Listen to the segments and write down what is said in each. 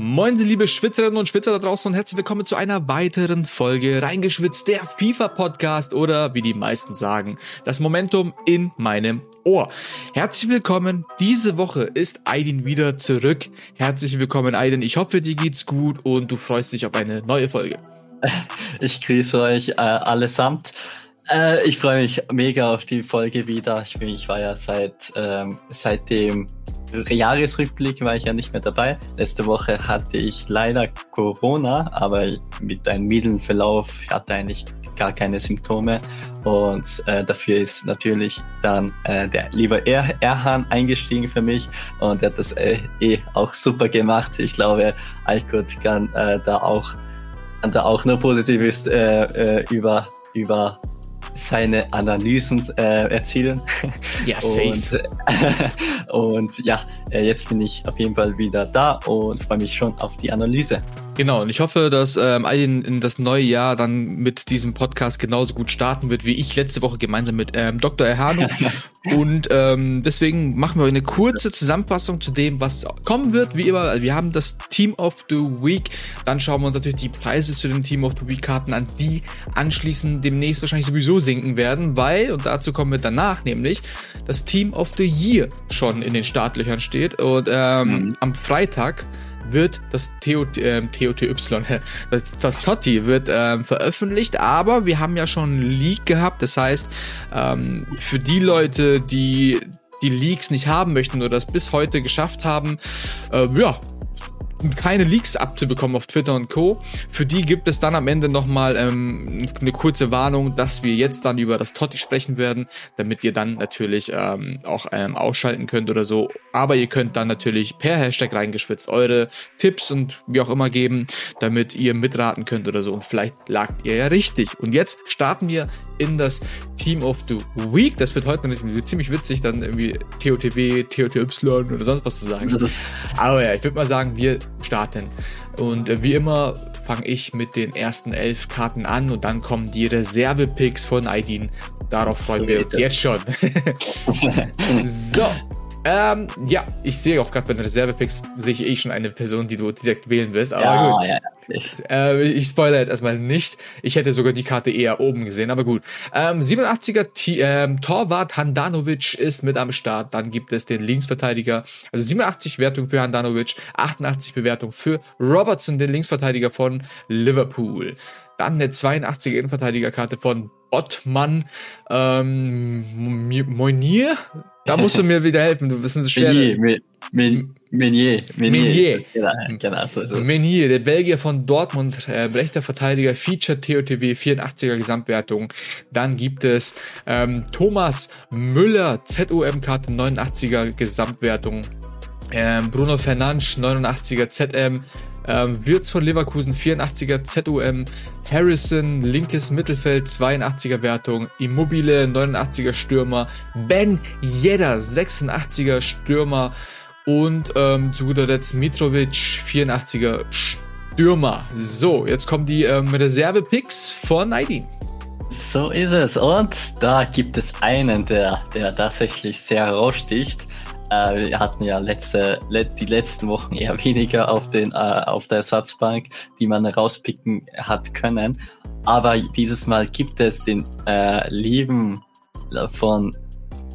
Moin, Sie liebe Schwitzerinnen und Schwitzer da draußen und herzlich willkommen zu einer weiteren Folge Reingeschwitzt, der FIFA-Podcast oder wie die meisten sagen, das Momentum in meinem Ohr. Herzlich willkommen, diese Woche ist Aidin wieder zurück. Herzlich willkommen, Aidin. Ich hoffe, dir geht's gut und du freust dich auf eine neue Folge. Ich grüße euch äh, allesamt. Äh, ich freue mich mega auf die Folge wieder. Ich, ich war ja seit ähm, seitdem Jahresrückblick war ich ja nicht mehr dabei. Letzte Woche hatte ich leider Corona, aber mit einem milden Verlauf. Hatte eigentlich gar keine Symptome und äh, dafür ist natürlich dann äh, der lieber er Erhan eingestiegen für mich und er hat das äh, eh auch super gemacht. Ich glaube, Alkut kann äh, da auch kann da auch nur Positives äh, äh, über über seine Analysen äh, erzielen. Ja, safe. Und, äh, und ja, äh, jetzt bin ich auf jeden Fall wieder da und freue mich schon auf die Analyse. Genau, und ich hoffe, dass ähm, in, in das neue Jahr dann mit diesem Podcast genauso gut starten wird, wie ich letzte Woche gemeinsam mit ähm, Dr. Erhano. und ähm, deswegen machen wir eine kurze Zusammenfassung zu dem, was kommen wird. Wie immer, wir haben das Team of the Week. Dann schauen wir uns natürlich die Preise zu den Team of the Week Karten an, die anschließend demnächst wahrscheinlich sowieso sinken werden, weil, und dazu kommen wir danach nämlich, das Team of the Year schon in den Startlöchern steht. Und ähm, mhm. am Freitag wird das TO, äh, TOTY, das, das Totti wird ähm, veröffentlicht, aber wir haben ja schon einen Leak gehabt. Das heißt, ähm, für die Leute, die die Leaks nicht haben möchten oder das bis heute geschafft haben, äh, ja, keine Leaks abzubekommen auf Twitter und Co. Für die gibt es dann am Ende nochmal ähm, eine kurze Warnung, dass wir jetzt dann über das Totti sprechen werden, damit ihr dann natürlich ähm, auch ähm, ausschalten könnt oder so. Aber ihr könnt dann natürlich per Hashtag reingeschwitzt eure Tipps und wie auch immer geben, damit ihr mitraten könnt oder so. Und vielleicht lagt ihr ja richtig. Und jetzt starten wir in das Team of the Week. Das wird heute natürlich ziemlich witzig, dann irgendwie TOTW, TOTY oder sonst was zu sagen. Aber ja, ich würde mal sagen, wir starten. Und äh, wie immer fange ich mit den ersten elf Karten an und dann kommen die Reserve-Picks von Aidin. Darauf freuen so wir uns jetzt schon. so, ähm, ja, ich sehe auch gerade bei den Reserve-Picks, sehe ich eh schon eine Person, die du direkt wählen wirst. Aber ja, gut. Ja, äh, ich spoilere jetzt erstmal nicht. Ich hätte sogar die Karte eher oben gesehen, aber gut. Ähm, 87er T ähm, Torwart Handanovic ist mit am Start. Dann gibt es den Linksverteidiger. Also 87 Wertung für Handanovic, 88 Bewertung für Robertson, den Linksverteidiger von Liverpool. Dann eine 82er Innenverteidigerkarte von Ottmann ähm, Moinier. Da musst du mir wieder helfen, du bist ein schwer. Menier, Menier, Menier. Menier. Genau, so ist es. Menier, der Belgier von Dortmund, äh, rechter Verteidiger, Feature TOTW, 84er Gesamtwertung. Dann gibt es ähm, Thomas Müller, ZOM-Karte, 89er Gesamtwertung. Ähm, Bruno Fernandes, 89er ZM, ähm, Wirtz von Leverkusen 84er ZUM, Harrison linkes Mittelfeld 82er Wertung, Immobile 89er Stürmer, Ben Yedder 86er Stürmer und ähm, zu guter Letzt Mitrovic 84er Stürmer. So, jetzt kommen die ähm, Reserve-Picks von Aidin. So ist es. Und da gibt es einen, der, der tatsächlich sehr heraussticht. Äh, wir hatten ja letzte, die letzten Wochen eher weniger auf, den, äh, auf der Ersatzbank, die man rauspicken hat können. Aber dieses Mal gibt es den äh, lieben von,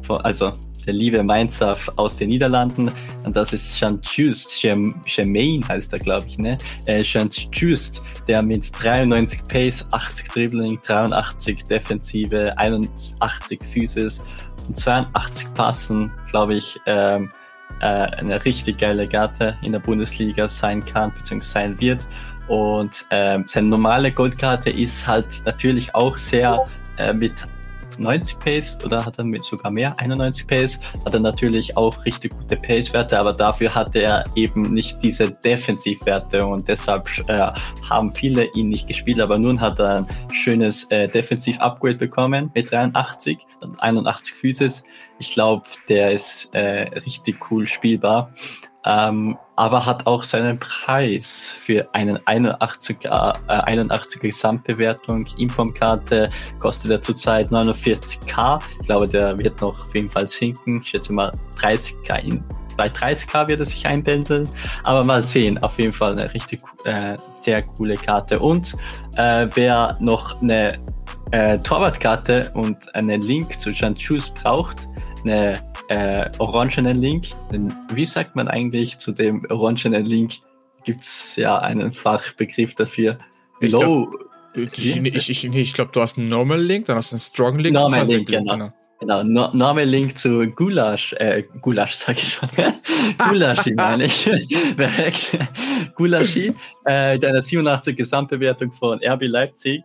von, also der liebe Mainzer aus den Niederlanden. Und das ist Jean Just, Germain heißt er, glaube ich, ne? Äh, Jean Just, der mit 93 Pace, 80 Dribbling, 83 Defensive, 81 Physis und 82 Passen, glaube ich, ähm, äh, eine richtig geile Karte in der Bundesliga sein kann, beziehungsweise sein wird. Und ähm, seine normale Goldkarte ist halt natürlich auch sehr äh, mit 90 Pace oder hat er mit sogar mehr, 91 Pace, hat er natürlich auch richtig gute Pace-Werte, aber dafür hatte er eben nicht diese Defensivwerte und deshalb äh, haben viele ihn nicht gespielt, aber nun hat er ein schönes äh, Defensiv-Upgrade bekommen mit 83 und 81 Physis. Ich glaube, der ist äh, richtig cool spielbar ähm, aber hat auch seinen Preis für einen 81er, äh, 81er Gesamtbewertung. Informkarte kostet er zurzeit 49k. Ich glaube, der wird noch auf jeden Fall sinken. Ich schätze mal 30k in bei 30k wird er sich einpendeln. Aber mal sehen, auf jeden Fall eine richtig äh, sehr coole Karte. Und äh, wer noch eine äh, Torwartkarte und einen Link zu Jean Chus braucht, eine äh, orangenen Link. Wie sagt man eigentlich zu dem orangenen Link? Gibt es ja einen Fachbegriff dafür. Ich Low. Glaub, ich, ich, ich, glaube, du hast einen Normal Link, dann hast du einen Strong Link. Normal Link, genau. genau. Genau, no, Name Link zu Gulasch, äh, Gulasch sag ich schon, Gulaschi meine ich, Gulaschi, äh, deiner 87 Gesamtbewertung von RB Leipzig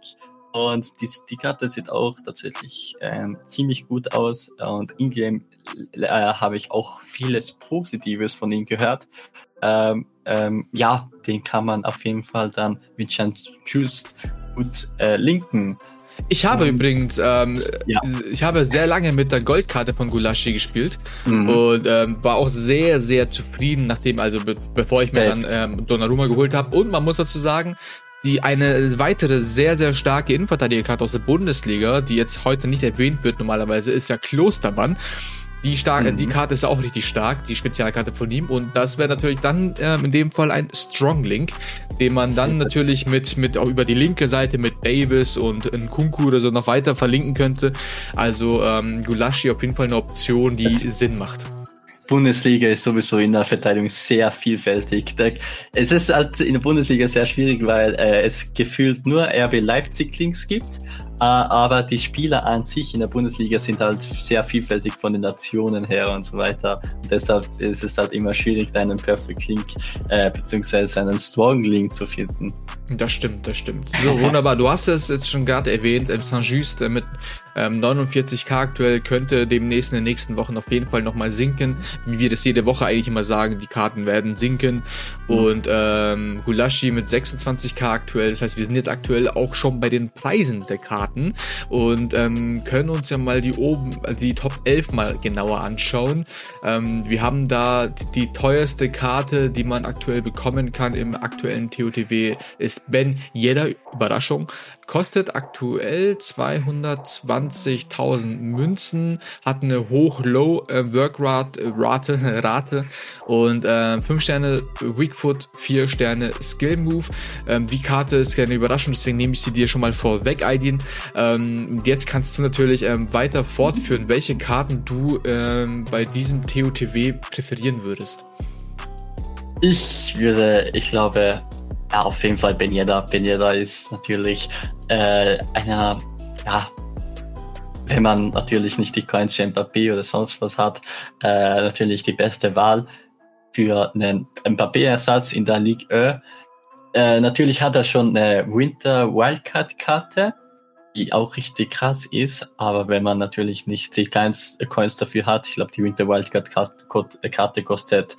und die, die Karte sieht auch tatsächlich ähm, ziemlich gut aus und in-game äh, habe ich auch vieles Positives von ihm gehört. Ähm, ähm, ja, den kann man auf jeden Fall dann mit Just gut äh, linken. Ich habe um, übrigens, ähm, ja. ich habe sehr lange mit der Goldkarte von Gulaschi gespielt mhm. und ähm, war auch sehr, sehr zufrieden, nachdem, also be bevor ich mir dann ähm, Donnarumma geholt habe. Und man muss dazu sagen, die eine weitere sehr, sehr starke Innenverteidigerkarte aus der Bundesliga, die jetzt heute nicht erwähnt wird normalerweise, ist ja Klostermann. Die, stark, mhm. die Karte ist auch richtig stark, die Spezialkarte von ihm. Und das wäre natürlich dann ähm, in dem Fall ein Strong Link, den man dann natürlich mit, mit auch über die linke Seite mit Davis und Kunku oder so noch weiter verlinken könnte. Also ähm, Gulashi auf jeden Fall eine Option, die das Sinn macht. Bundesliga ist sowieso in der Verteidigung sehr vielfältig. Es ist halt in der Bundesliga sehr schwierig, weil äh, es gefühlt nur RB Leipzig Links gibt, aber die Spieler an sich in der Bundesliga sind halt sehr vielfältig von den Nationen her und so weiter. Und deshalb ist es halt immer schwierig, einen Perfect Link äh, beziehungsweise einen Strong Link zu finden. Das stimmt, das stimmt. So, wunderbar. Du hast es jetzt schon gerade erwähnt, im Saint-Just mit ähm, 49k aktuell könnte demnächst in den nächsten Wochen auf jeden Fall nochmal sinken. Wie wir das jede Woche eigentlich immer sagen, die Karten werden sinken. Mhm. Und ähm, Hulashi mit 26k aktuell. Das heißt, wir sind jetzt aktuell auch schon bei den Preisen der Karten und ähm, können uns ja mal die oben, also die Top 11 mal genauer anschauen. Ähm, wir haben da die, teuerste Karte, die man aktuell bekommen kann im aktuellen TOTW, ist Ben Yedda. Überraschung. Kostet aktuell 220.000 Münzen, hat eine Hoch-Low-Workrate äh, Rate, Rate und äh, 5 Sterne Weakfoot, 4 Sterne Skill Move. Ähm, die Karte ist keine Überraschung, deswegen nehme ich sie dir schon mal vorweg, Aidin. Ähm, jetzt kannst du natürlich ähm, weiter fortführen, welche Karten du ähm, bei diesem TOTW präferieren würdest. Ich würde, ich glaube, ja, auf jeden Fall Ben Yedda. Ben Yedda ist natürlich äh, einer, ja, wenn man natürlich nicht die Coins für Mbappé oder sonst was hat, äh, natürlich die beste Wahl für einen Mbappé-Ersatz in der Ligue E. Äh, natürlich hat er schon eine Winter Wildcard-Karte, die auch richtig krass ist, aber wenn man natürlich nicht die Coins dafür hat, ich glaube, die Winter Wildcard-Karte kostet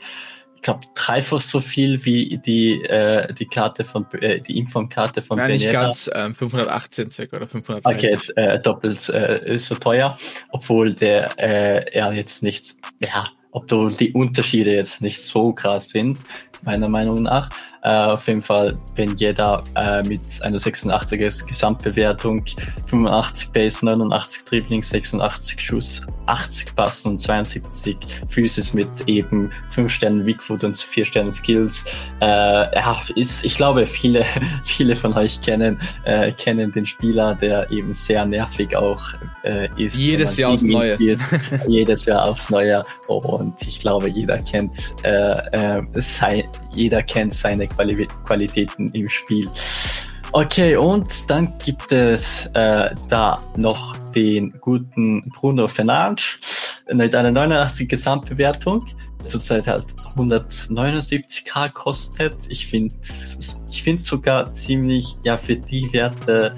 ich glaube, dreifach so viel wie die, äh, die Karte von, äh, die Inform-Karte von Nein, Benera. nicht ganz, ähm, 518 circa oder 530. Okay, jetzt, äh, doppelt äh, so teuer, obwohl der, äh, er jetzt nicht, ja, obwohl die Unterschiede jetzt nicht so krass sind, meiner Meinung nach. Äh, auf jeden Fall, wenn jeder äh, mit einer 86er Gesamtbewertung, 85 Base, 89 Dribbling, 86 Schuss, 80 Passen und 72 Physis mit eben 5 Sternen Weakfoot und 4 Sternen Skills. Äh, ja, ist, ich glaube, viele, viele von euch kennen, äh, kennen den Spieler, der eben sehr nervig auch äh, ist. Jedes Jahr aufs Neue. jedes Jahr aufs Neue. Und ich glaube, jeder kennt, äh, äh, sein, jeder kennt seine Quali Qualitäten im Spiel. Okay, und dann gibt es äh, da noch den guten Bruno Fernandes mit einer 89 Gesamtbewertung. Zurzeit halt 179k kostet. Ich finde ich finde sogar ziemlich, ja, für die Werte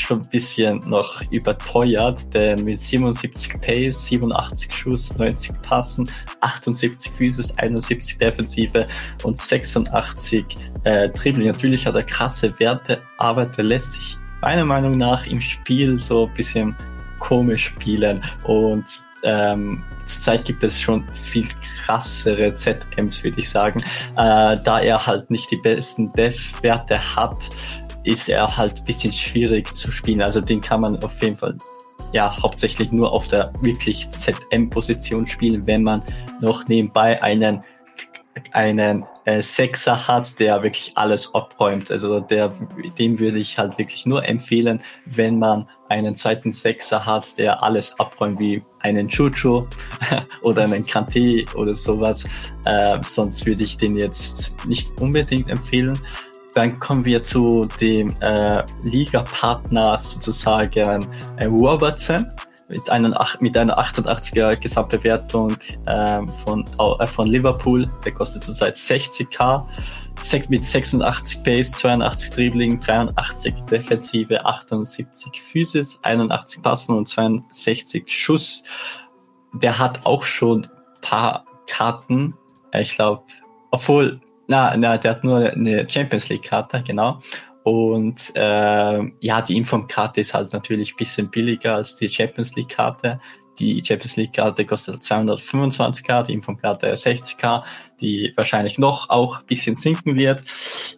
schon ein bisschen noch überteuert, denn mit 77 Pace, 87 Schuss, 90 Passen, 78 Physis, 71 Defensive und 86 äh, Dribbling. Natürlich hat er krasse Werte, aber der lässt sich meiner Meinung nach im Spiel so ein bisschen komisch spielen und ähm, zurzeit gibt es schon viel krassere ZMs, würde ich sagen, äh, da er halt nicht die besten Dev-Werte hat, ist er halt ein bisschen schwierig zu spielen. Also den kann man auf jeden Fall ja hauptsächlich nur auf der wirklich ZM-Position spielen, wenn man noch nebenbei einen einen äh, Sechser hat, der wirklich alles abräumt. Also der, dem würde ich halt wirklich nur empfehlen, wenn man einen zweiten Sechser hat, der alles abräumt, wie einen Chucho oder einen Kante oder sowas. Äh, sonst würde ich den jetzt nicht unbedingt empfehlen. Dann kommen wir zu dem äh, Liga-Partner sozusagen äh, Robertson mit, einem, mit einer 88er Gesamtbewertung ähm, von, äh, von Liverpool. Der kostet zurzeit 60k. Mit 86 Pace, 82 Dribbling, 83 Defensive, 78 Physis, 81 Passen und 62 Schuss. Der hat auch schon paar Karten. Ich glaube, obwohl, na, na, der hat nur eine Champions League Karte, genau. Und äh, ja, die Inform-Karte ist halt natürlich ein bisschen billiger als die Champions League-Karte. Die Champions League-Karte kostet 225k, die Inform-Karte 60k, die wahrscheinlich noch auch ein bisschen sinken wird.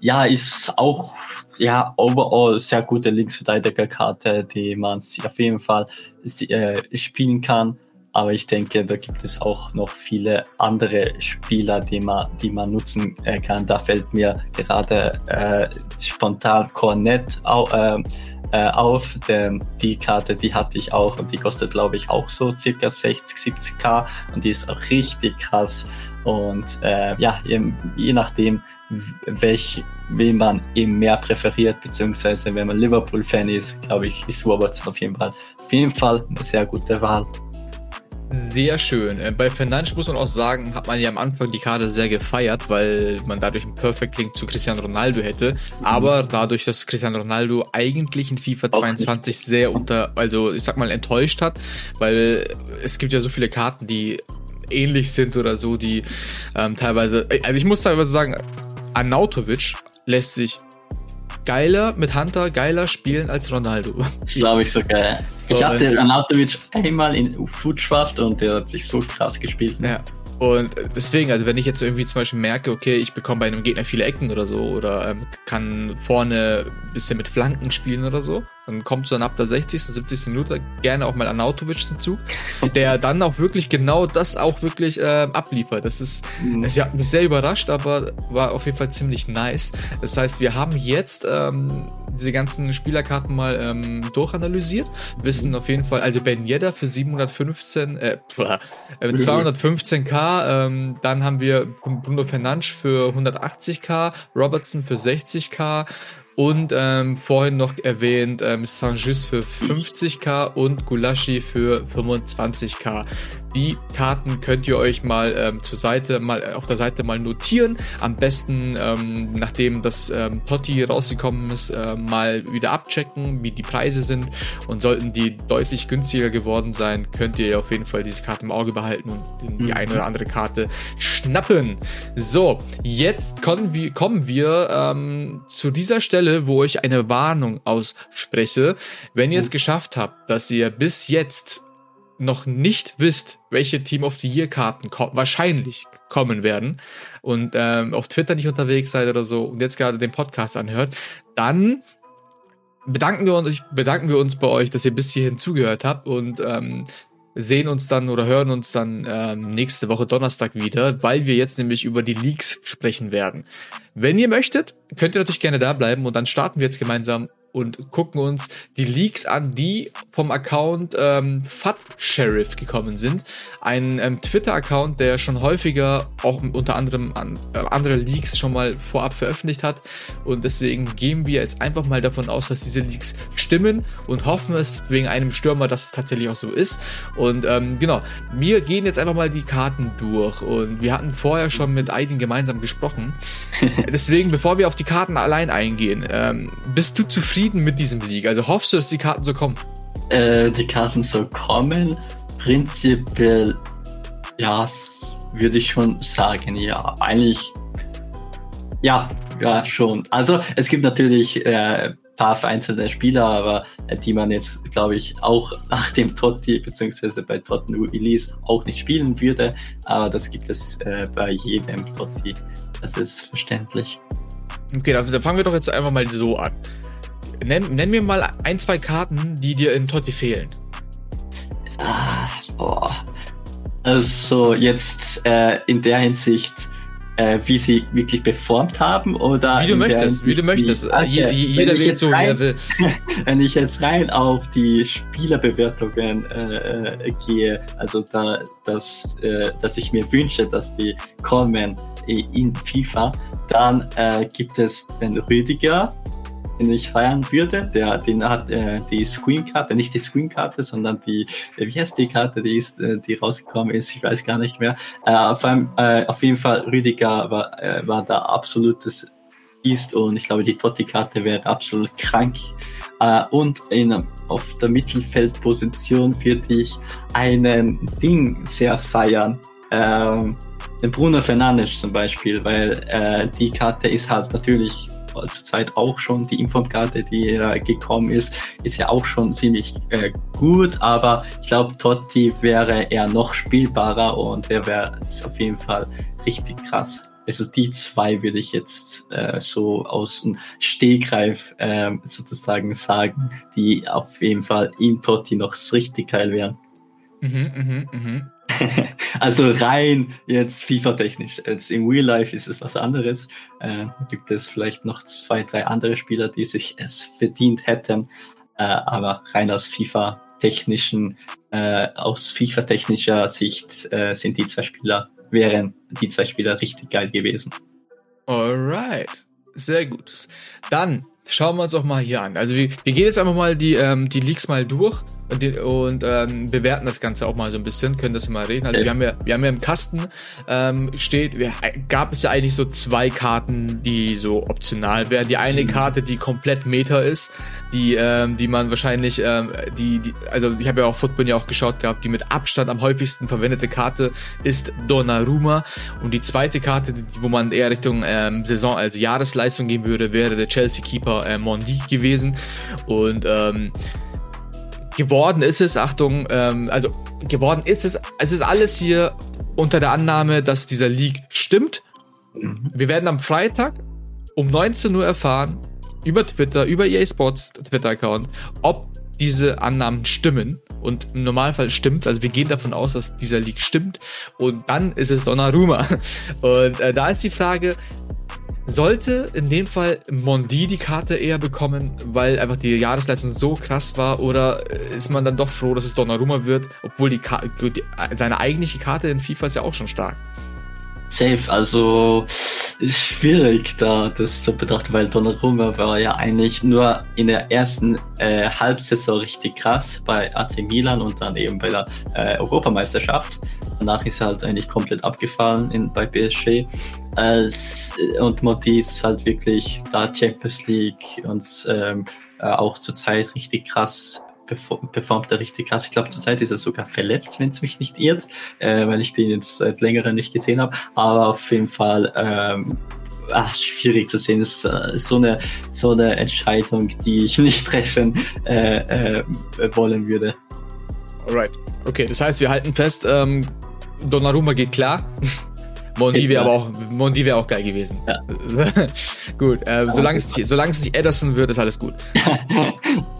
Ja, ist auch ja overall sehr gute Linksverteidiger-Karte, die man auf jeden Fall äh, spielen kann. Aber ich denke, da gibt es auch noch viele andere Spieler, die man, die man nutzen äh, kann. Da fällt mir gerade äh, spontan Cornet au, äh, äh, auf, denn die Karte, die hatte ich auch und die kostet, glaube ich, auch so circa 60, 70k und die ist auch richtig krass. Und äh, ja, je, je nachdem, welch, wen man eben mehr präferiert, beziehungsweise wenn man Liverpool-Fan ist, glaube ich, ist Robertson auf jeden Fall, auf jeden Fall eine sehr gute Wahl. Sehr schön. Äh, bei Fernandes muss man auch sagen, hat man ja am Anfang die Karte sehr gefeiert, weil man dadurch einen Perfect Link zu Cristiano Ronaldo hätte. Aber dadurch, dass Cristiano Ronaldo eigentlich in FIFA 22 sehr unter, also ich sag mal enttäuscht hat, weil es gibt ja so viele Karten, die ähnlich sind oder so, die ähm, teilweise, also ich muss teilweise sagen, Arnautovic lässt sich geiler mit Hunter, geiler spielen als Ronaldo. Das glaube ich sogar. Ich hatte Arnautovic einmal in Footschwaft und der hat sich so krass gespielt. Ja. Und deswegen, also wenn ich jetzt irgendwie zum Beispiel merke, okay, ich bekomme bei einem Gegner viele Ecken oder so oder ähm, kann vorne ein bisschen mit Flanken spielen oder so, dann kommt so dann ab der 60., 70. Minute gerne auch mal Anautovic zum Zug, der dann auch wirklich genau das auch wirklich äh, abliefert. Das ist, mhm. das hat mich sehr überrascht, aber war auf jeden Fall ziemlich nice. Das heißt, wir haben jetzt ähm, diese ganzen Spielerkarten mal ähm, durchanalysiert, wissen auf jeden Fall, also Ben Yedda für 715, äh, äh 215k, ähm, dann haben wir Bruno Fernandes für 180k, Robertson für 60k, und ähm, vorhin noch erwähnt ähm, Saint-Just für 50k und Gulashi für 25k. Die Karten könnt ihr euch mal ähm, zur Seite, mal äh, auf der Seite mal notieren. Am besten, ähm, nachdem das ähm, Totti rausgekommen ist, äh, mal wieder abchecken, wie die Preise sind. Und sollten die deutlich günstiger geworden sein, könnt ihr auf jeden Fall diese Karte im Auge behalten und die mhm. eine oder andere Karte schnappen. So, jetzt kommen wir, kommen wir ähm, zu dieser Stelle, wo ich eine Warnung ausspreche. Wenn ihr es geschafft habt, dass ihr bis jetzt noch nicht wisst, welche Team of the Year Karten ko wahrscheinlich kommen werden und ähm, auf Twitter nicht unterwegs seid oder so und jetzt gerade den Podcast anhört, dann bedanken wir uns, bedanken wir uns bei euch, dass ihr bis hierhin zugehört habt und ähm, sehen uns dann oder hören uns dann ähm, nächste Woche Donnerstag wieder, weil wir jetzt nämlich über die Leaks sprechen werden. Wenn ihr möchtet, könnt ihr natürlich gerne da bleiben und dann starten wir jetzt gemeinsam und gucken uns die Leaks an, die vom Account ähm, Fat Sheriff gekommen sind. Ein ähm, Twitter-Account, der schon häufiger auch unter anderem an, äh, andere Leaks schon mal vorab veröffentlicht hat. Und deswegen gehen wir jetzt einfach mal davon aus, dass diese Leaks stimmen und hoffen es wegen einem Stürmer, dass es tatsächlich auch so ist. Und ähm, genau, wir gehen jetzt einfach mal die Karten durch. Und wir hatten vorher schon mit Aidin gemeinsam gesprochen. deswegen, bevor wir auf die Karten allein eingehen, ähm, bist du zufrieden? Zufrieden mit diesem League? Also hoffst du, dass die Karten so kommen? Äh, die Karten so kommen? Prinzipiell, ja, würde ich schon sagen, ja. Eigentlich, ja, ja, schon. Also es gibt natürlich äh, paar vereinzelte Spieler, aber äh, die man jetzt, glaube ich, auch nach dem Totti beziehungsweise bei Tottenham Elise auch nicht spielen würde. Aber das gibt es äh, bei jedem Totti. Das ist verständlich. Okay, dann fangen wir doch jetzt einfach mal so an. Nenn, nenn mir mal ein, zwei Karten, die dir in Totti fehlen. Also jetzt äh, in der Hinsicht, äh, wie sie wirklich performt haben oder wie du möchtest, wie du möchtest. Wie, okay. jeder will so, rein, will. wenn ich jetzt rein auf die Spielerbewertungen äh, äh, gehe, also da, dass, äh, dass ich mir wünsche, dass die kommen in FIFA, dann äh, gibt es den Rüdiger, den ich feiern würde. Der, den hat äh, die Screen-Karte, nicht die Screen-Karte, sondern die, äh, wie heißt die Karte, die ist, äh, die rausgekommen ist, ich weiß gar nicht mehr. Äh, auf, einem, äh, auf jeden Fall, Rüdiger war, äh, war da absolutes Biest und ich glaube, die Totti-Karte wäre absolut krank. Uh, und in, auf der Mittelfeldposition würde ich einen Ding sehr feiern. Ähm, Bruno Fernandes zum Beispiel, weil äh, die Karte ist halt natürlich zurzeit auch schon. Die Informkarte, die äh, gekommen ist, ist ja auch schon ziemlich äh, gut, aber ich glaube, Totti wäre eher noch spielbarer und der wäre auf jeden Fall richtig krass. Also die zwei würde ich jetzt äh, so aus dem Stegreif äh, sozusagen sagen, die auf jeden Fall im Totti noch richtig geil wären. Mhm, mh, mh. also rein jetzt FIFA-technisch. Jetzt im Real Life ist es was anderes. Äh, gibt es vielleicht noch zwei, drei andere Spieler, die sich es verdient hätten. Äh, aber rein aus FIFA-technischen, äh, aus FIFA-technischer Sicht äh, sind die zwei Spieler, wären die zwei Spieler richtig geil gewesen. Alright. Sehr gut. Dann schauen wir uns doch mal hier an. Also wir, wir gehen jetzt einfach mal die, ähm, die Leaks mal durch und, und ähm, bewerten das Ganze auch mal so ein bisschen, können das mal reden. Also wir haben ja, wir haben ja im Kasten ähm, steht, wir, gab es ja eigentlich so zwei Karten, die so optional wären. Die eine mhm. Karte, die komplett Meta ist, die, ähm, die man wahrscheinlich, ähm, die, die, also ich habe ja auch Football ja auch geschaut gehabt, die mit Abstand am häufigsten verwendete Karte ist Donnarumma und die zweite Karte, die, wo man eher Richtung ähm, Saison, also Jahresleistung gehen würde, wäre der Chelsea Keeper äh, Mondi gewesen und ähm, geworden ist es, Achtung, ähm, also geworden ist es, es ist alles hier unter der Annahme, dass dieser Leak stimmt. Wir werden am Freitag um 19 Uhr erfahren, über Twitter, über EA Sports Twitter-Account, ob diese Annahmen stimmen. Und im Normalfall stimmt Also wir gehen davon aus, dass dieser Leak stimmt. Und dann ist es Donnarumma. Und äh, da ist die Frage, sollte in dem Fall Mondi die Karte eher bekommen, weil einfach die Jahresleistung so krass war, oder ist man dann doch froh, dass es Donnarumma wird, obwohl die, die seine eigentliche Karte in FIFA ist ja auch schon stark. Safe, also ist schwierig da das zu betrachten, weil Donnarumma war ja eigentlich nur in der ersten äh, Halbsaison richtig krass bei AC Milan und dann eben bei der äh, Europameisterschaft. Danach ist er halt eigentlich komplett abgefallen in, bei PSG. Äh, und Monti ist halt wirklich da Champions League und ähm, äh, auch zurzeit richtig krass performt er richtig krass. Ich glaube, zurzeit ist er sogar verletzt, wenn es mich nicht irrt, äh, weil ich den jetzt seit längerem nicht gesehen habe. Aber auf jeden Fall ähm, ach, schwierig zu sehen. Das ist äh, so eine so eine Entscheidung, die ich nicht treffen äh, äh, wollen würde. Alright. Okay, das heißt, wir halten fest, ähm, Donnarumma geht klar. Mondi wäre aber auch, Mondi wäre auch geil gewesen. Ja. gut, äh, solange es, solange es nicht Ederson wird, ist alles gut.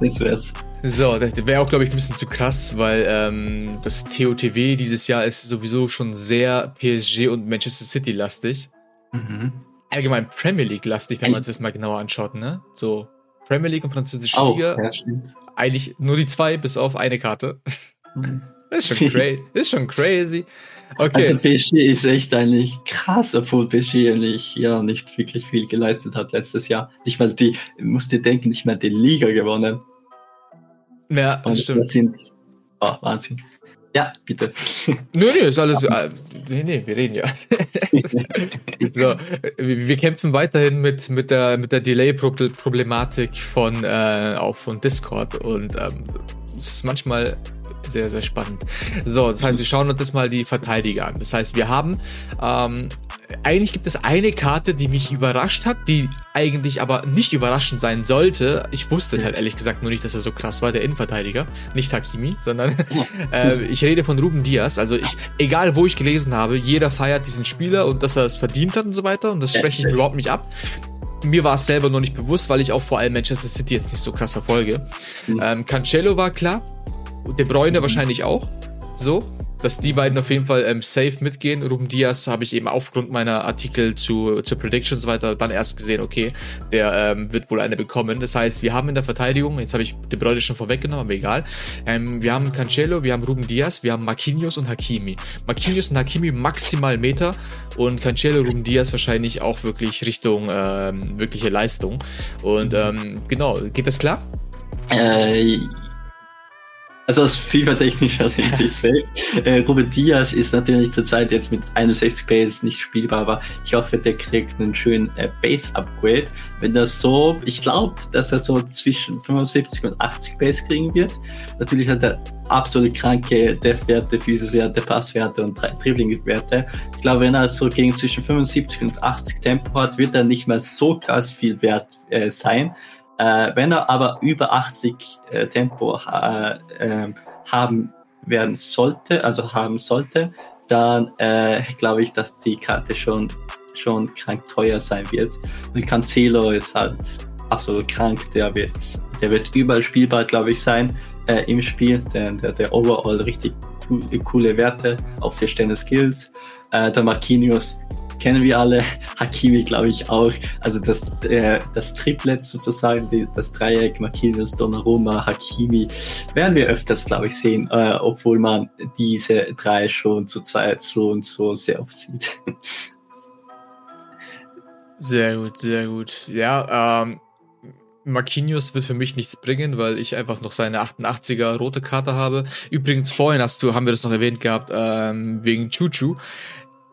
das wär's. So, das wäre auch, glaube ich, ein bisschen zu krass, weil ähm, das TOTW dieses Jahr ist sowieso schon sehr PSG und Manchester City lastig. Mhm. Allgemein Premier League lastig, wenn man sich das mal genauer anschaut, ne? So Premier League und französische oh, Liga. Ja, stimmt. Eigentlich nur die zwei, bis auf eine Karte. Mhm. Das ist schon, cra ist schon crazy. Okay. Also PSG ist echt eigentlich krass, obwohl PSG eigentlich ja nicht wirklich viel geleistet hat letztes Jahr. Nicht mal die, musst dir denken, nicht mal die Liga gewonnen. Ja, das Und stimmt. Das sind oh, Wahnsinn. Ja, bitte. Nö, nö, ist alles. Äh, nee, nee, wir reden ja. so, wir, wir, kämpfen weiterhin mit, mit der, mit der Delay-Problematik von, äh, auch von Discord und ähm, es ist manchmal sehr, sehr spannend. So, das heißt, wir schauen uns jetzt mal die Verteidiger an. Das heißt, wir haben, ähm, eigentlich gibt es eine Karte, die mich überrascht hat, die eigentlich aber nicht überraschend sein sollte. Ich wusste es halt ehrlich gesagt nur nicht, dass er so krass war, der Innenverteidiger. Nicht Hakimi, sondern äh, ich rede von Ruben Diaz. Also ich, egal wo ich gelesen habe, jeder feiert diesen Spieler und dass er es verdient hat und so weiter. Und das spreche ich überhaupt nicht ab mir war es selber noch nicht bewusst, weil ich auch vor allem Manchester City jetzt nicht so krass verfolge. Mhm. Ähm, Cancelo war klar, De Bruyne wahrscheinlich auch. So. Dass die beiden auf jeden Fall ähm, safe mitgehen. Ruben Diaz habe ich eben aufgrund meiner Artikel zu, zu Predictions weiter dann erst gesehen, okay, der ähm, wird wohl eine bekommen. Das heißt, wir haben in der Verteidigung, jetzt habe ich De Bruyne schon vorweggenommen, aber egal, ähm, wir haben Cancelo, wir haben Ruben Diaz, wir haben Marquinhos und Hakimi. Marquinhos und Hakimi maximal Meter und Cancelo, Ruben Diaz wahrscheinlich auch wirklich Richtung ähm, wirkliche Leistung. Und ähm, genau, geht das klar? Äh, also aus FIFA-technischer Hinsicht safe. Äh, Robert Diaz ist natürlich zurzeit jetzt mit 61 Base nicht spielbar, aber ich hoffe, der kriegt einen schönen äh, Base-Upgrade. Wenn das so, ich glaube, dass er so zwischen 75 und 80 Base kriegen wird. Natürlich hat er absolut kranke Def-Werte, Physis-Werte, Passwerte und Dribbling-Werte. Ich glaube, wenn er so gegen zwischen 75 und 80 Tempo hat, wird er nicht mehr so krass viel wert äh, sein. Äh, wenn er aber über 80 äh, Tempo äh, äh, haben werden sollte, also haben sollte, dann äh, glaube ich, dass die Karte schon schon krank teuer sein wird. Und Cancelo ist halt absolut krank, der wird, der wird überall spielbar, glaube ich, sein äh, im Spiel. Der, der, der overall richtig coole Werte, auch vier Sterne Skills. Äh, der Marquinhos kennen wir alle. Hakimi, glaube ich, auch. Also das, äh, das Triplet sozusagen, die, das Dreieck Marquinhos, Donnarumma, Hakimi, werden wir öfters, glaube ich, sehen, äh, obwohl man diese drei schon zurzeit so und so sehr oft sieht. Sehr gut, sehr gut. Ja, ähm, Marquinhos wird für mich nichts bringen, weil ich einfach noch seine 88er rote Karte habe. Übrigens, vorhin hast du, haben wir das noch erwähnt gehabt, ähm, wegen Chuchu.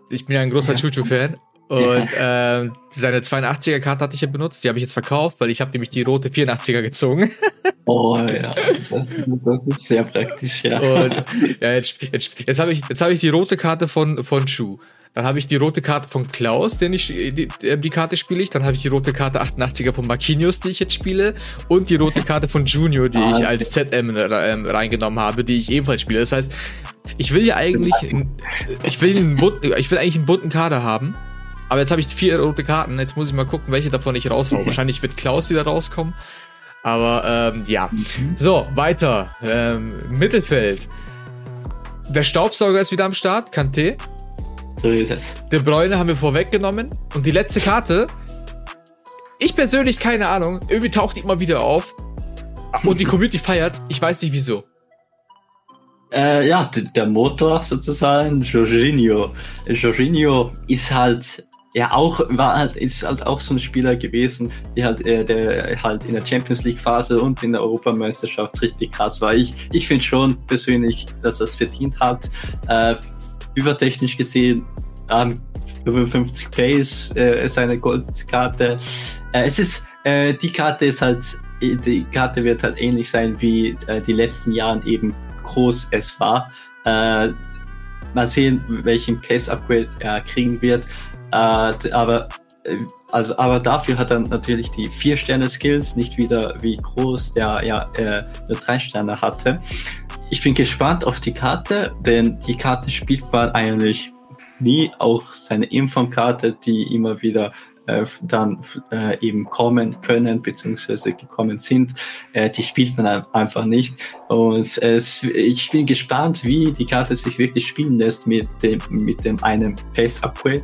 Ich bin ja ein großer ja. Chuchu-Fan. Und ja. ähm, seine 82er-Karte hatte ich ja benutzt, die habe ich jetzt verkauft, weil ich habe nämlich die rote 84er gezogen. Oh ja, das, das ist sehr praktisch, ja. Und ja, jetzt, jetzt, jetzt habe ich, jetzt hab ich die rote Karte von, von Chu. Dann habe ich die rote Karte von Klaus, den ich, die, die Karte spiele ich. Dann habe ich die rote Karte 88er von Marquinhos, die ich jetzt spiele. Und die rote Karte von Junior, die ah, ich als ZM ähm, reingenommen habe, die ich ebenfalls spiele. Das heißt, ich will ja eigentlich, ich will, einen bunten, ich will eigentlich einen bunten Kader haben. Aber jetzt habe ich vier rote Karten. Jetzt muss ich mal gucken, welche davon ich raushau. Wahrscheinlich wird Klaus wieder rauskommen. Aber ähm, ja. Mhm. So, weiter. Ähm, Mittelfeld. Der Staubsauger ist wieder am Start. Kanté. So ist es. De Bruyne haben wir vorweggenommen. Und die letzte Karte. Ich persönlich keine Ahnung. Irgendwie taucht die immer wieder auf. Und die Community feiert. Ich weiß nicht wieso. Äh, ja, der Motor sozusagen, Jorginho. Jorginho ist halt ja auch war halt ist halt auch so ein Spieler gewesen, der halt äh, der halt in der Champions League Phase und in der Europameisterschaft richtig krass war. Ich ich finde schon persönlich, dass er es verdient hat. Äh, übertechnisch gesehen ähm, 55 Pace äh, ist eine Goldkarte. Äh, es ist äh, die Karte ist halt die Karte wird halt ähnlich sein wie äh, die letzten Jahren eben groß es war. Äh, mal sehen, welchen Pace-Upgrade er kriegen wird. Äh, aber, äh, also, aber dafür hat er natürlich die vier Sterne Skills, nicht wieder wie groß der ja äh, nur drei Sterne hatte. Ich bin gespannt auf die Karte, denn die Karte spielt man eigentlich nie. Auch seine Informkarte, die immer wieder äh, dann äh, eben kommen können beziehungsweise gekommen sind, äh, die spielt man einfach nicht. Und es, ich bin gespannt, wie die Karte sich wirklich spielen lässt mit dem mit dem einen Pace Upgrade.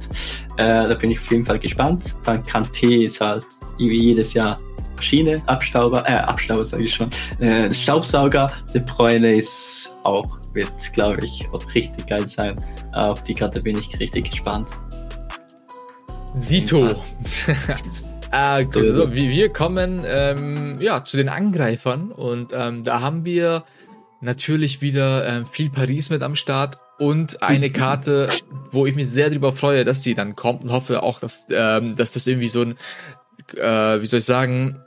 Äh, da bin ich auf jeden Fall gespannt. Dann kann T halt wie jedes Jahr Maschine, Abstauber, äh, Abstauber sage ich schon, äh, Staubsauger. Der Bräune ist auch, wird glaube ich auch richtig geil sein. Auf die Karte bin ich richtig gespannt. Vito. äh, so, wir kommen ähm, ja, zu den Angreifern und ähm, da haben wir natürlich wieder ähm, viel Paris mit am Start und eine Karte, wo ich mich sehr darüber freue, dass sie dann kommt und hoffe auch, dass, ähm, dass das irgendwie so ein, äh, wie soll ich sagen,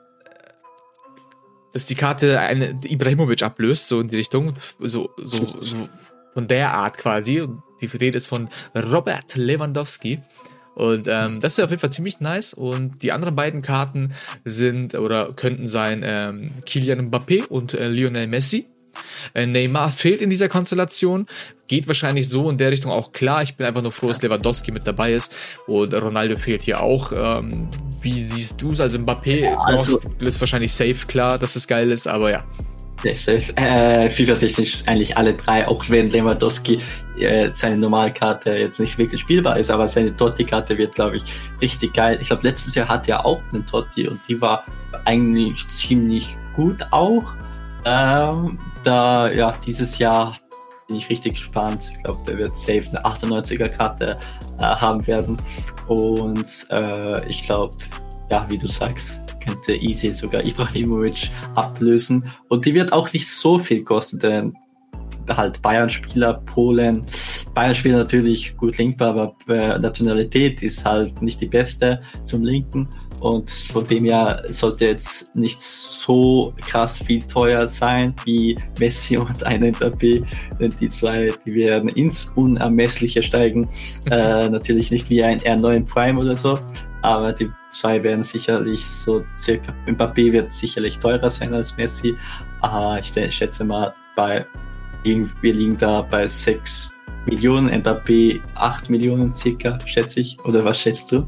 dass die Karte eine Ibrahimovic ablöst, so in die Richtung, so, so, so von der Art quasi. Die Rede ist von Robert Lewandowski. Und ähm, das wäre auf jeden Fall ziemlich nice. Und die anderen beiden Karten sind oder könnten sein ähm, Kylian Mbappé und äh, Lionel Messi. Äh, Neymar fehlt in dieser Konstellation, geht wahrscheinlich so in der Richtung auch klar. Ich bin einfach nur froh, dass Lewandowski mit dabei ist und Ronaldo fehlt hier auch. Ähm, wie siehst du es? Also Mbappé ja, also, ist wahrscheinlich safe klar, dass es geil ist, aber ja. Äh, FIFA-technisch eigentlich alle drei, auch wenn Lewandowski äh, seine Normalkarte jetzt nicht wirklich spielbar ist, aber seine Totti-Karte wird, glaube ich, richtig geil. Ich glaube, letztes Jahr hatte er auch einen Totti und die war eigentlich ziemlich gut auch. Ähm, da, ja, dieses Jahr bin ich richtig gespannt. Ich glaube, der wird safe eine 98er-Karte äh, haben werden. Und äh, ich glaube, ja, wie du sagst, könnte easy sogar Ibrahimovic ablösen. Und die wird auch nicht so viel kosten, denn halt Bayern-Spieler, Polen, Bayern-Spieler natürlich gut linkbar, aber äh, Nationalität ist halt nicht die beste zum Linken. Und von dem her sollte jetzt nicht so krass viel teuer sein wie Messi und ein Mbappé. Denn die zwei, die werden ins Unermessliche steigen. äh, natürlich nicht wie ein R9 Prime oder so. Aber die zwei werden sicherlich so circa, Mbappé wird sicherlich teurer sein als Messi. Äh, ich schätze mal bei, wir liegen da bei 6 Millionen, Mbappé 8 Millionen circa, schätze ich. Oder was schätzt du?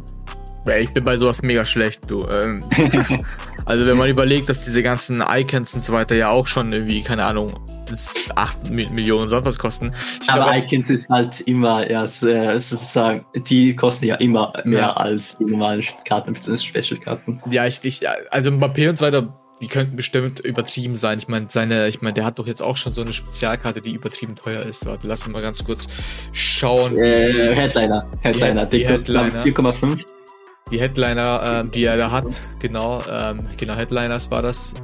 Ich bin bei sowas mega schlecht, du. Ähm, also wenn man überlegt, dass diese ganzen Icons und so weiter ja auch schon irgendwie, keine Ahnung, 8 Millionen sonst was kosten. Ich Aber glaube, Icons ist halt immer, ja, äh, sozusagen, die kosten ja immer mehr ja. als die normalen Karten, bzw. Special-Karten. Ja, ich, ich, also Mbappé und so weiter, die könnten bestimmt übertrieben sein. Ich meine, seine, ich meine, der hat doch jetzt auch schon so eine Spezialkarte, die übertrieben teuer ist. Warte, lass mich mal ganz kurz schauen. Äh, Headliner, Headliner, die, die kostet 4,5. Die Headliner, äh, die er da hat, genau, ähm, genau, Headliners war das.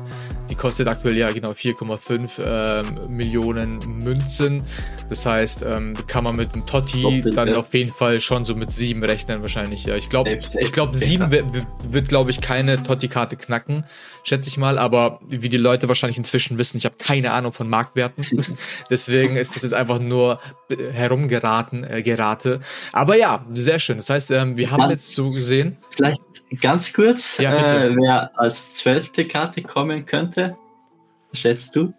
Die kostet aktuell ja genau 4,5 ähm, Millionen Münzen. Das heißt, ähm, kann man mit dem Totti dann ja. auf jeden Fall schon so mit sieben rechnen wahrscheinlich. Ja, ich glaube, ich glaube, sieben wird, wird glaube ich, keine Totti-Karte knacken, schätze ich mal. Aber wie die Leute wahrscheinlich inzwischen wissen, ich habe keine Ahnung von Marktwerten. Deswegen ist das jetzt einfach nur herumgeraten, äh, gerate. Aber ja, sehr schön. Das heißt, ähm, wir haben jetzt so gesehen. Vielleicht ganz kurz, ja, äh, wer als zwölfte Karte kommen könnte, schätzt du?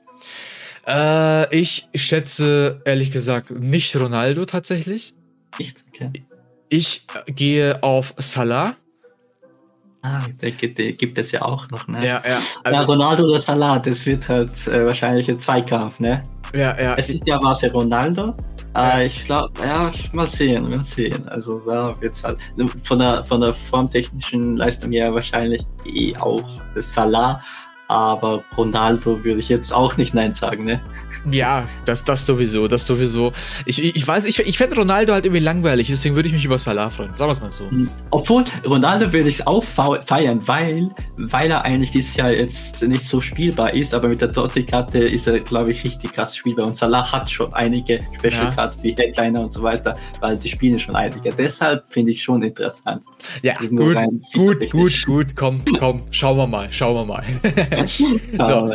Äh, ich schätze ehrlich gesagt nicht Ronaldo tatsächlich. Nicht? Okay. Ich gehe auf Salah. Ah, der, der gibt es ja auch noch, ne? Ja, ja. Also, ja, Ronaldo oder Salah, das wird halt äh, wahrscheinlich ein Zweikampf, ne? Ja, ja. Es ist ja was ja Ronaldo. Ja. Äh, ich glaube, ja, mal sehen, mal sehen. Also da wird's halt von der von der formtechnischen Leistung her wahrscheinlich eh auch Salah. Aber Ronaldo würde ich jetzt auch nicht Nein sagen, ne? Ja, das, das sowieso, das sowieso. Ich, ich weiß, ich, ich fände Ronaldo halt irgendwie langweilig, deswegen würde ich mich über Salah freuen. Sagen wir es mal so. Hm. Obwohl, Ronaldo würde ich auch feiern, weil, weil er eigentlich dieses Jahr jetzt nicht so spielbar ist, aber mit der Totti-Karte ist er, glaube ich, richtig krass spielbar. Und Salah hat schon einige Special-Karten ja. wie Headliner und so weiter, weil die spielen schon einige. Deshalb finde ich schon interessant. Ja, gut, gut, gut, gut, komm, komm, schauen wir mal, schauen wir mal. so.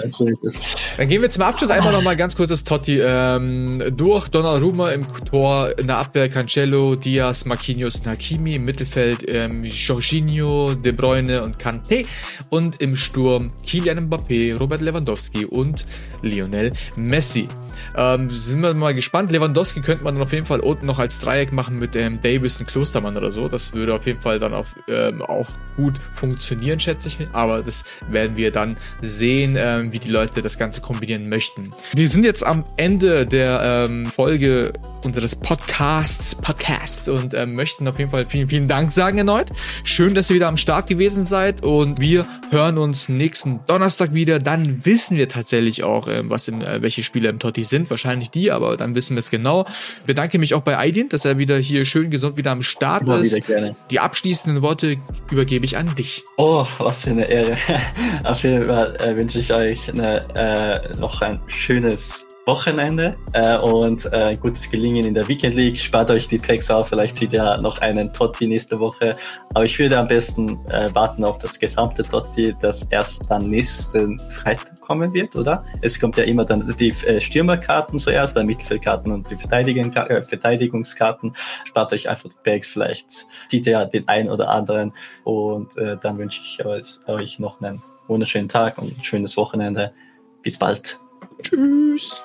Dann gehen wir zum Abschluss einmal noch mal ganz kurz das Totti ähm, durch. Donnarumma im Tor, in der Abwehr Cancelo, Diaz, Marquinhos und Hakimi. Im Mittelfeld ähm, Jorginho, De Bruyne und Kanté. Und im Sturm Kylian Mbappé, Robert Lewandowski und Lionel Messi. Ähm, sind wir mal gespannt. Lewandowski könnte man dann auf jeden Fall unten noch als Dreieck machen mit ähm, Davis und Klostermann oder so. Das würde auf jeden Fall dann auf, ähm, auch gut funktionieren, schätze ich. Aber das werden wir dann sehen, ähm, wie die Leute das Ganze kombinieren möchten. Wir sind jetzt am Ende der ähm, Folge unseres Podcasts, Podcasts und ähm, möchten auf jeden Fall vielen, vielen Dank sagen erneut. Schön, dass ihr wieder am Start gewesen seid und wir hören uns nächsten Donnerstag wieder. Dann wissen wir tatsächlich auch, ähm, was im, äh, welche Spiele im Totti sind. Wahrscheinlich die, aber dann wissen wir es genau. Bedanke mich auch bei Aidin, dass er wieder hier schön gesund wieder am Start Immer ist. Die abschließenden Worte übergebe ich an dich. Oh, was für eine Ehre. auf jeden Fall äh, wünsche ich euch eine, äh, noch ein schönes Wochenende äh, und äh, gutes Gelingen in der Weekend League. Spart euch die Packs auf, vielleicht zieht ihr noch einen Totti nächste Woche. Aber ich würde am besten äh, warten auf das gesamte Totti, das erst dann nächsten Freitag kommen wird, oder? Es kommt ja immer dann die äh, Stürmerkarten zuerst, dann Mittelfeldkarten und die Verteidigen, äh, Verteidigungskarten. Spart euch einfach die Packs, vielleicht zieht ihr den einen oder anderen und äh, dann wünsche ich euch noch einen wunderschönen Tag und ein schönes Wochenende. Bis bald. Tschüss.